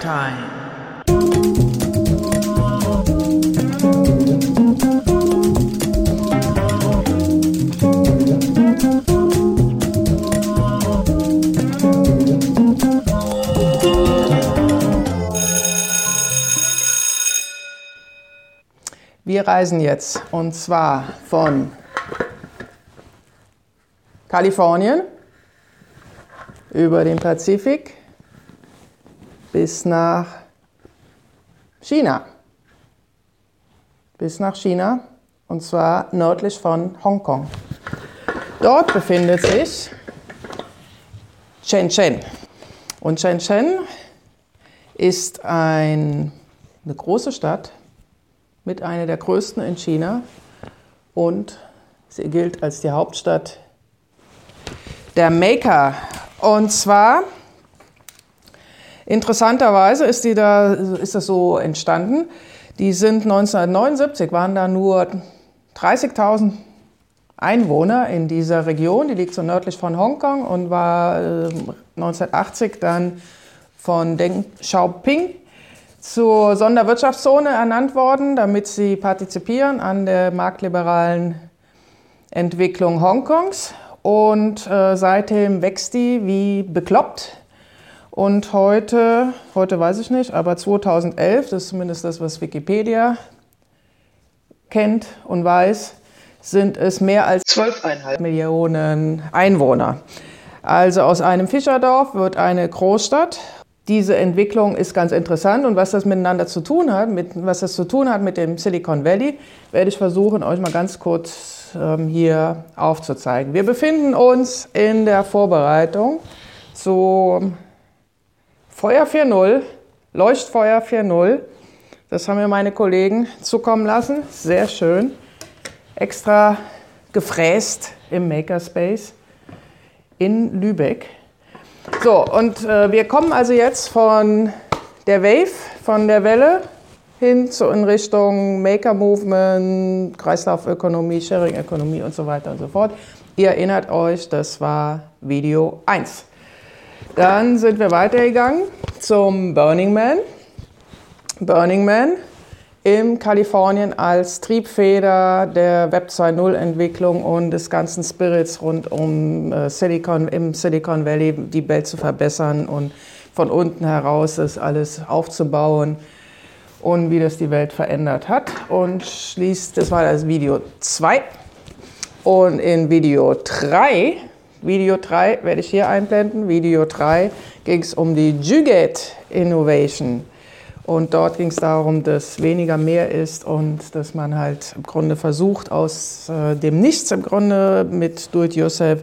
Time. Wir reisen jetzt und zwar von Kalifornien über den Pazifik bis nach China. Bis nach China und zwar nördlich von Hongkong. Dort befindet sich Shenzhen. Und Shenzhen ist ein, eine große Stadt mit einer der größten in China und sie gilt als die Hauptstadt der Maker. Und zwar, interessanterweise ist, die da, ist das so entstanden. Die sind 1979, waren da nur 30.000 Einwohner in dieser Region. Die liegt so nördlich von Hongkong und war äh, 1980 dann von Deng Xiaoping zur Sonderwirtschaftszone ernannt worden, damit sie partizipieren an der marktliberalen Entwicklung Hongkongs. Und äh, seitdem wächst die wie bekloppt. Und heute, heute weiß ich nicht, aber 2011, das ist zumindest das, was Wikipedia kennt und weiß, sind es mehr als 12,5 Millionen Einwohner. Also aus einem Fischerdorf wird eine Großstadt diese Entwicklung ist ganz interessant und was das miteinander zu tun hat, mit, was das zu tun hat mit dem Silicon Valley, werde ich versuchen, euch mal ganz kurz ähm, hier aufzuzeigen. Wir befinden uns in der Vorbereitung zu Feuer 4.0, Leuchtfeuer 4.0. Das haben mir meine Kollegen zukommen lassen. Sehr schön. Extra gefräst im Makerspace in Lübeck. So, und äh, wir kommen also jetzt von der Wave, von der Welle hin zu in Richtung Maker Movement, Kreislaufökonomie, Sharing Ökonomie und so weiter und so fort. Ihr erinnert euch, das war Video 1. Dann sind wir weitergegangen zum Burning Man. Burning Man in Kalifornien als Triebfeder der Web 2.0 Entwicklung und des ganzen Spirits rund um äh, Silicon, im Silicon Valley die Welt zu verbessern und von unten heraus das alles aufzubauen und wie das die Welt verändert hat. Und schließt, das war das Video 2. Und in Video 3, Video 3 werde ich hier einblenden, Video 3 ging es um die Jugate Innovation. Und dort ging es darum, dass weniger mehr ist und dass man halt im Grunde versucht, aus äh, dem Nichts im Grunde mit Do-it-yourself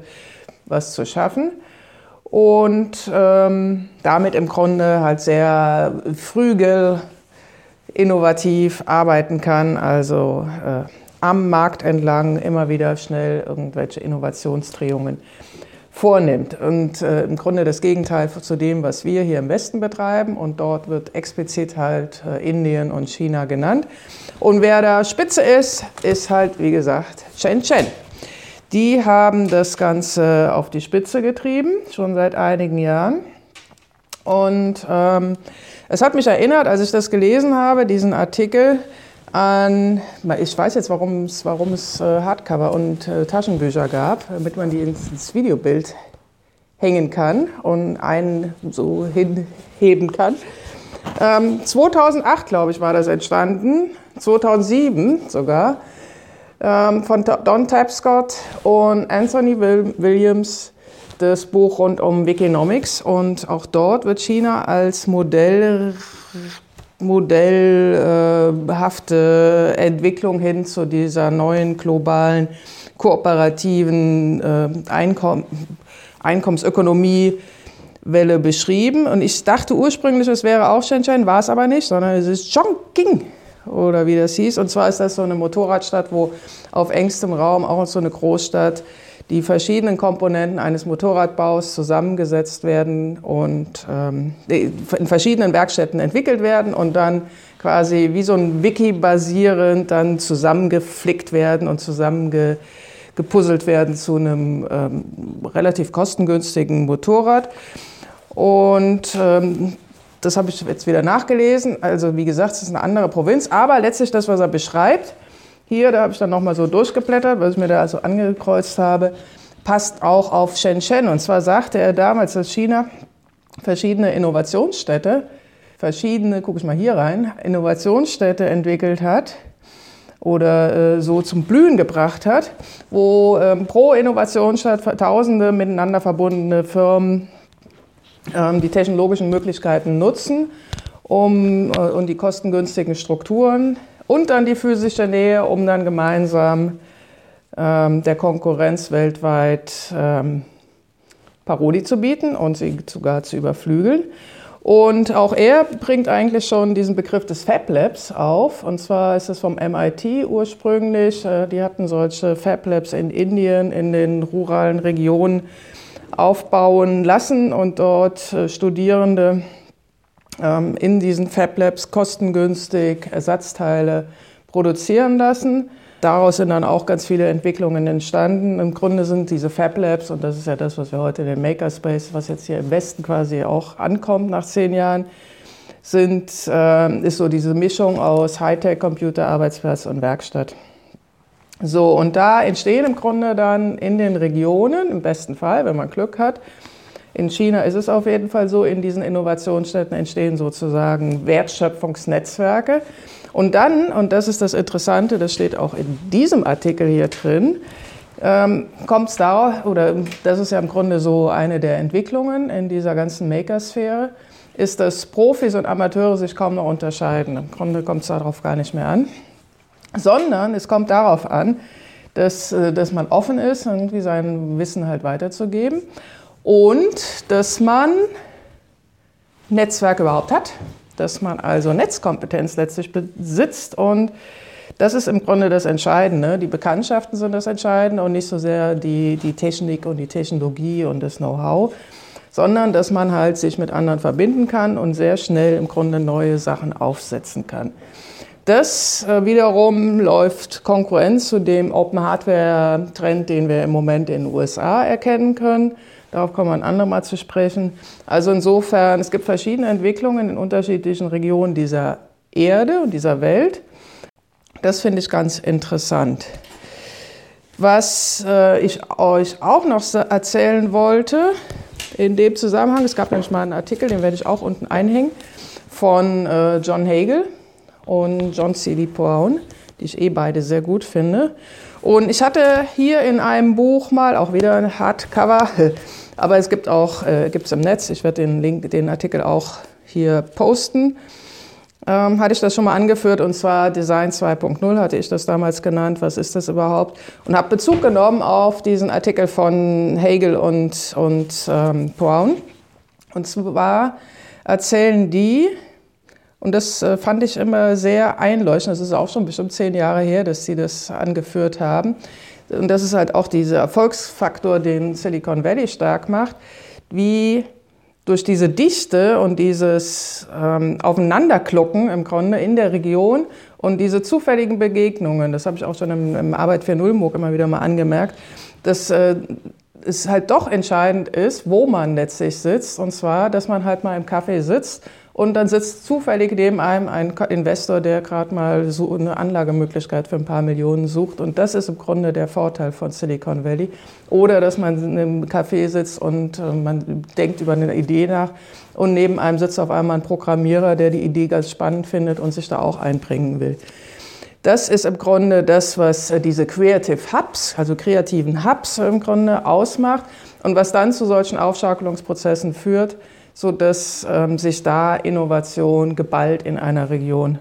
was zu schaffen. Und ähm, damit im Grunde halt sehr frügel, innovativ arbeiten kann, also äh, am Markt entlang immer wieder schnell irgendwelche Innovationsdrehungen vornimmt. Und äh, im Grunde das Gegenteil zu dem, was wir hier im Westen betreiben. Und dort wird explizit halt äh, Indien und China genannt. Und wer da Spitze ist, ist halt, wie gesagt, Shenzhen. Die haben das Ganze auf die Spitze getrieben, schon seit einigen Jahren. Und ähm, es hat mich erinnert, als ich das gelesen habe, diesen Artikel, an, ich weiß jetzt, warum es, warum es äh, Hardcover und äh, Taschenbücher gab, damit man die ins, ins, Videobild hängen kann und einen so hinheben kann. Ähm, 2008, glaube ich, war das entstanden, 2007 sogar, ähm, von Don Tapscott und Anthony Williams, das Buch rund um Wikinomics. Und auch dort wird China als Modell modellhafte Entwicklung hin zu dieser neuen globalen kooperativen äh, Einkomm Einkommensökonomie-Welle beschrieben. Und ich dachte ursprünglich, es wäre auch Shenzhen, war es aber nicht, sondern es ist Chongqing oder wie das hieß. Und zwar ist das so eine Motorradstadt, wo auf engstem Raum auch so eine Großstadt die verschiedenen Komponenten eines Motorradbaus zusammengesetzt werden und ähm, in verschiedenen Werkstätten entwickelt werden und dann quasi wie so ein Wiki basierend dann zusammengeflickt werden und zusammengepuzzelt werden zu einem ähm, relativ kostengünstigen Motorrad. Und ähm, das habe ich jetzt wieder nachgelesen. Also wie gesagt, es ist eine andere Provinz, aber letztlich das, was er beschreibt, hier, da habe ich dann nochmal so durchgeblättert, was ich mir da also angekreuzt habe, passt auch auf Shenzhen. Und zwar sagte er damals, dass China verschiedene Innovationsstädte, verschiedene, gucke ich mal hier rein, Innovationsstädte entwickelt hat oder äh, so zum Blühen gebracht hat, wo ähm, pro Innovationsstadt tausende miteinander verbundene Firmen ähm, die technologischen Möglichkeiten nutzen um, äh, und die kostengünstigen Strukturen und dann die physische Nähe, um dann gemeinsam ähm, der Konkurrenz weltweit ähm, Paroli zu bieten und sie sogar zu überflügeln. Und auch er bringt eigentlich schon diesen Begriff des Fab Labs auf. Und zwar ist es vom MIT ursprünglich. Äh, die hatten solche Fab Labs in Indien, in den ruralen Regionen aufbauen lassen und dort äh, Studierende in diesen Fab Labs kostengünstig Ersatzteile produzieren lassen. Daraus sind dann auch ganz viele Entwicklungen entstanden. Im Grunde sind diese Fab Labs, und das ist ja das, was wir heute in den Makerspace, was jetzt hier im Westen quasi auch ankommt nach zehn Jahren, sind, äh, ist so diese Mischung aus Hightech, Computer, Arbeitsplatz und Werkstatt. So, und da entstehen im Grunde dann in den Regionen, im besten Fall, wenn man Glück hat, in China ist es auf jeden Fall so, in diesen Innovationsstädten entstehen sozusagen Wertschöpfungsnetzwerke. Und dann, und das ist das Interessante, das steht auch in diesem Artikel hier drin, ähm, kommt es darauf, oder das ist ja im Grunde so eine der Entwicklungen in dieser ganzen Makersphäre, ist, dass Profis und Amateure sich kaum noch unterscheiden. Im Grunde kommt es darauf gar nicht mehr an, sondern es kommt darauf an, dass, äh, dass man offen ist, irgendwie sein Wissen halt weiterzugeben und dass man Netzwerk überhaupt hat, dass man also Netzkompetenz letztlich besitzt und das ist im Grunde das Entscheidende. Die Bekanntschaften sind das Entscheidende und nicht so sehr die, die Technik und die Technologie und das Know-how, sondern dass man halt sich mit anderen verbinden kann und sehr schnell im Grunde neue Sachen aufsetzen kann. Das äh, wiederum läuft Konkurrenz zu dem Open Hardware Trend, den wir im Moment in den USA erkennen können. Darauf kommen wir ein andermal zu sprechen. Also insofern, es gibt verschiedene Entwicklungen in unterschiedlichen Regionen dieser Erde und dieser Welt. Das finde ich ganz interessant. Was äh, ich euch auch noch erzählen wollte, in dem Zusammenhang, es gab nämlich mal einen Artikel, den werde ich auch unten einhängen, von äh, John Hagel und John C.D. Brown, die ich eh beide sehr gut finde. Und ich hatte hier in einem Buch mal, auch wieder ein Hardcover, aber es gibt auch, äh, gibt im Netz, ich werde den Link, den Artikel auch hier posten, ähm, hatte ich das schon mal angeführt und zwar Design 2.0 hatte ich das damals genannt. Was ist das überhaupt? Und habe Bezug genommen auf diesen Artikel von Hegel und, und ähm, Brown. Und zwar erzählen die, und das äh, fand ich immer sehr einleuchtend. Das ist auch schon bestimmt zehn Jahre her, dass sie das angeführt haben. Und das ist halt auch dieser Erfolgsfaktor, den Silicon Valley stark macht, wie durch diese Dichte und dieses ähm, Aufeinanderklocken im Grunde in der Region und diese zufälligen Begegnungen, das habe ich auch schon im, im Arbeit 4.0 MOOC immer wieder mal angemerkt, dass äh, es halt doch entscheidend ist, wo man letztlich sitzt. Und zwar, dass man halt mal im Café sitzt und dann sitzt zufällig neben einem ein Investor, der gerade mal so eine Anlagemöglichkeit für ein paar Millionen sucht. Und das ist im Grunde der Vorteil von Silicon Valley. Oder dass man in einem Café sitzt und äh, man denkt über eine Idee nach und neben einem sitzt auf einmal ein Programmierer, der die Idee ganz spannend findet und sich da auch einbringen will. Das ist im Grunde das, was äh, diese Creative Hubs, also kreativen Hubs im Grunde ausmacht und was dann zu solchen Aufschaukelungsprozessen führt, sodass ähm, sich da Innovation geballt in einer Region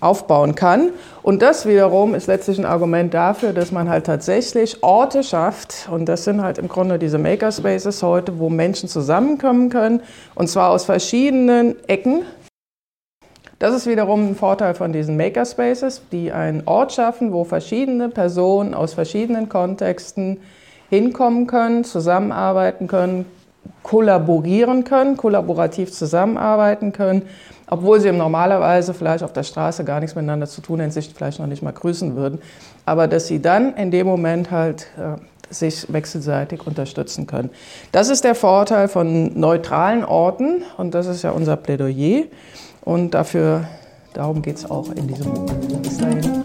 aufbauen kann. Und das wiederum ist letztlich ein Argument dafür, dass man halt tatsächlich Orte schafft, und das sind halt im Grunde diese Makerspaces heute, wo Menschen zusammenkommen können, und zwar aus verschiedenen Ecken. Das ist wiederum ein Vorteil von diesen Makerspaces, die einen Ort schaffen, wo verschiedene Personen aus verschiedenen Kontexten hinkommen können, zusammenarbeiten können, kollaborieren können, kollaborativ zusammenarbeiten können, obwohl sie normalerweise vielleicht auf der Straße gar nichts miteinander zu tun hätten, sich vielleicht noch nicht mal grüßen würden. Aber dass sie dann in dem Moment halt äh, sich wechselseitig unterstützen können. Das ist der Vorteil von neutralen Orten und das ist ja unser Plädoyer. Und dafür, darum geht es auch in diesem Buch. Bis dahin.